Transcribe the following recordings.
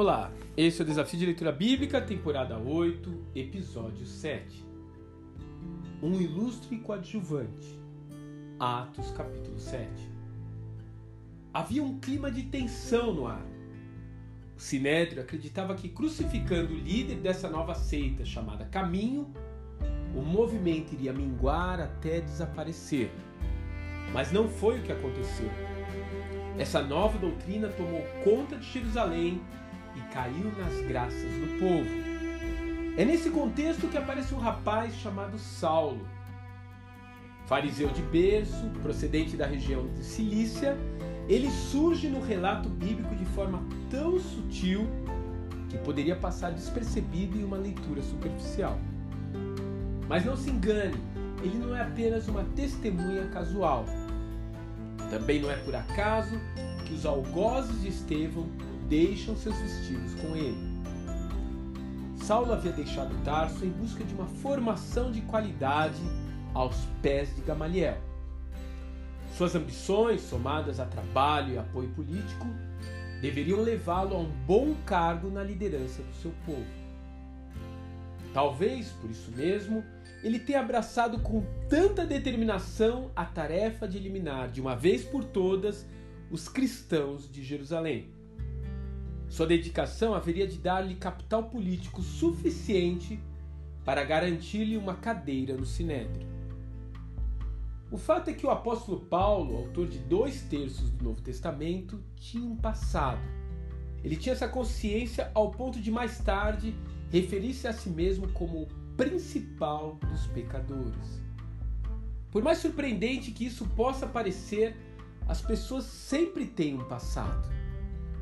Olá, esse é o Desafio de Leitura Bíblica, temporada 8, episódio 7. Um ilustre coadjuvante. Atos, capítulo 7. Havia um clima de tensão no ar. O Sinédrio acreditava que crucificando o líder dessa nova seita chamada Caminho, o movimento iria minguar até desaparecer. Mas não foi o que aconteceu. Essa nova doutrina tomou conta de Jerusalém e caiu nas graças do povo. É nesse contexto que aparece um rapaz chamado Saulo. Fariseu de berço, procedente da região de Cilícia, ele surge no relato bíblico de forma tão sutil que poderia passar despercebido em uma leitura superficial. Mas não se engane, ele não é apenas uma testemunha casual. Também não é por acaso que os algozes de Estevão deixam seus vestidos com ele. Saulo havia deixado Tarso em busca de uma formação de qualidade aos pés de Gamaliel. Suas ambições, somadas a trabalho e apoio político, deveriam levá-lo a um bom cargo na liderança do seu povo. Talvez, por isso mesmo, ele tenha abraçado com tanta determinação a tarefa de eliminar de uma vez por todas os cristãos de Jerusalém. Sua dedicação haveria de dar-lhe capital político suficiente para garantir-lhe uma cadeira no Sinédrio. O fato é que o apóstolo Paulo, autor de dois terços do Novo Testamento, tinha um passado. Ele tinha essa consciência ao ponto de mais tarde referir-se a si mesmo como o principal dos pecadores. Por mais surpreendente que isso possa parecer, as pessoas sempre têm um passado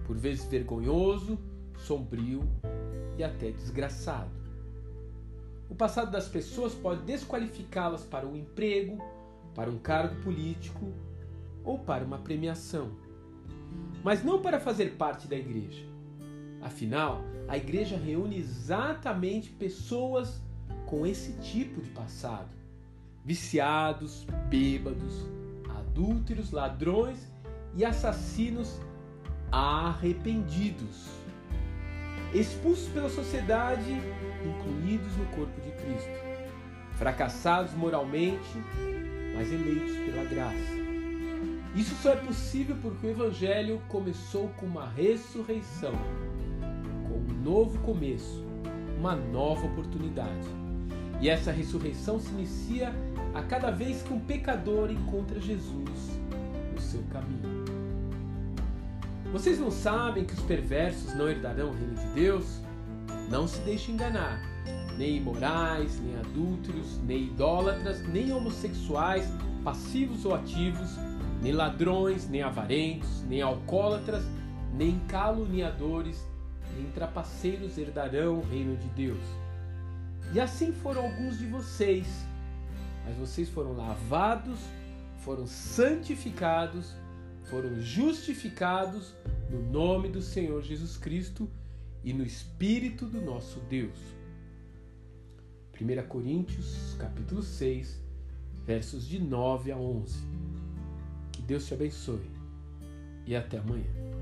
por vezes vergonhoso, sombrio e até desgraçado. O passado das pessoas pode desqualificá-las para um emprego, para um cargo político ou para uma premiação, mas não para fazer parte da igreja. Afinal, a igreja reúne exatamente pessoas com esse tipo de passado: viciados, bêbados, adúlteros, ladrões e assassinos arrependidos, expulsos pela sociedade, incluídos no corpo de Cristo, fracassados moralmente, mas eleitos pela graça. Isso só é possível porque o Evangelho começou com uma ressurreição, com um novo começo, uma nova oportunidade. E essa ressurreição se inicia a cada vez que um pecador encontra Jesus no seu caminho. Vocês não sabem que os perversos não herdarão o reino de Deus? Não se deixe enganar. Nem imorais, nem adúlteros, nem idólatras, nem homossexuais, passivos ou ativos, nem ladrões, nem avarentos, nem alcoólatras, nem caluniadores, nem trapaceiros herdarão o reino de Deus. E assim foram alguns de vocês, mas vocês foram lavados, foram santificados, foram justificados no nome do Senhor Jesus Cristo e no Espírito do nosso Deus. 1 Coríntios, capítulo 6, versos de 9 a 11. Que Deus te abençoe e até amanhã.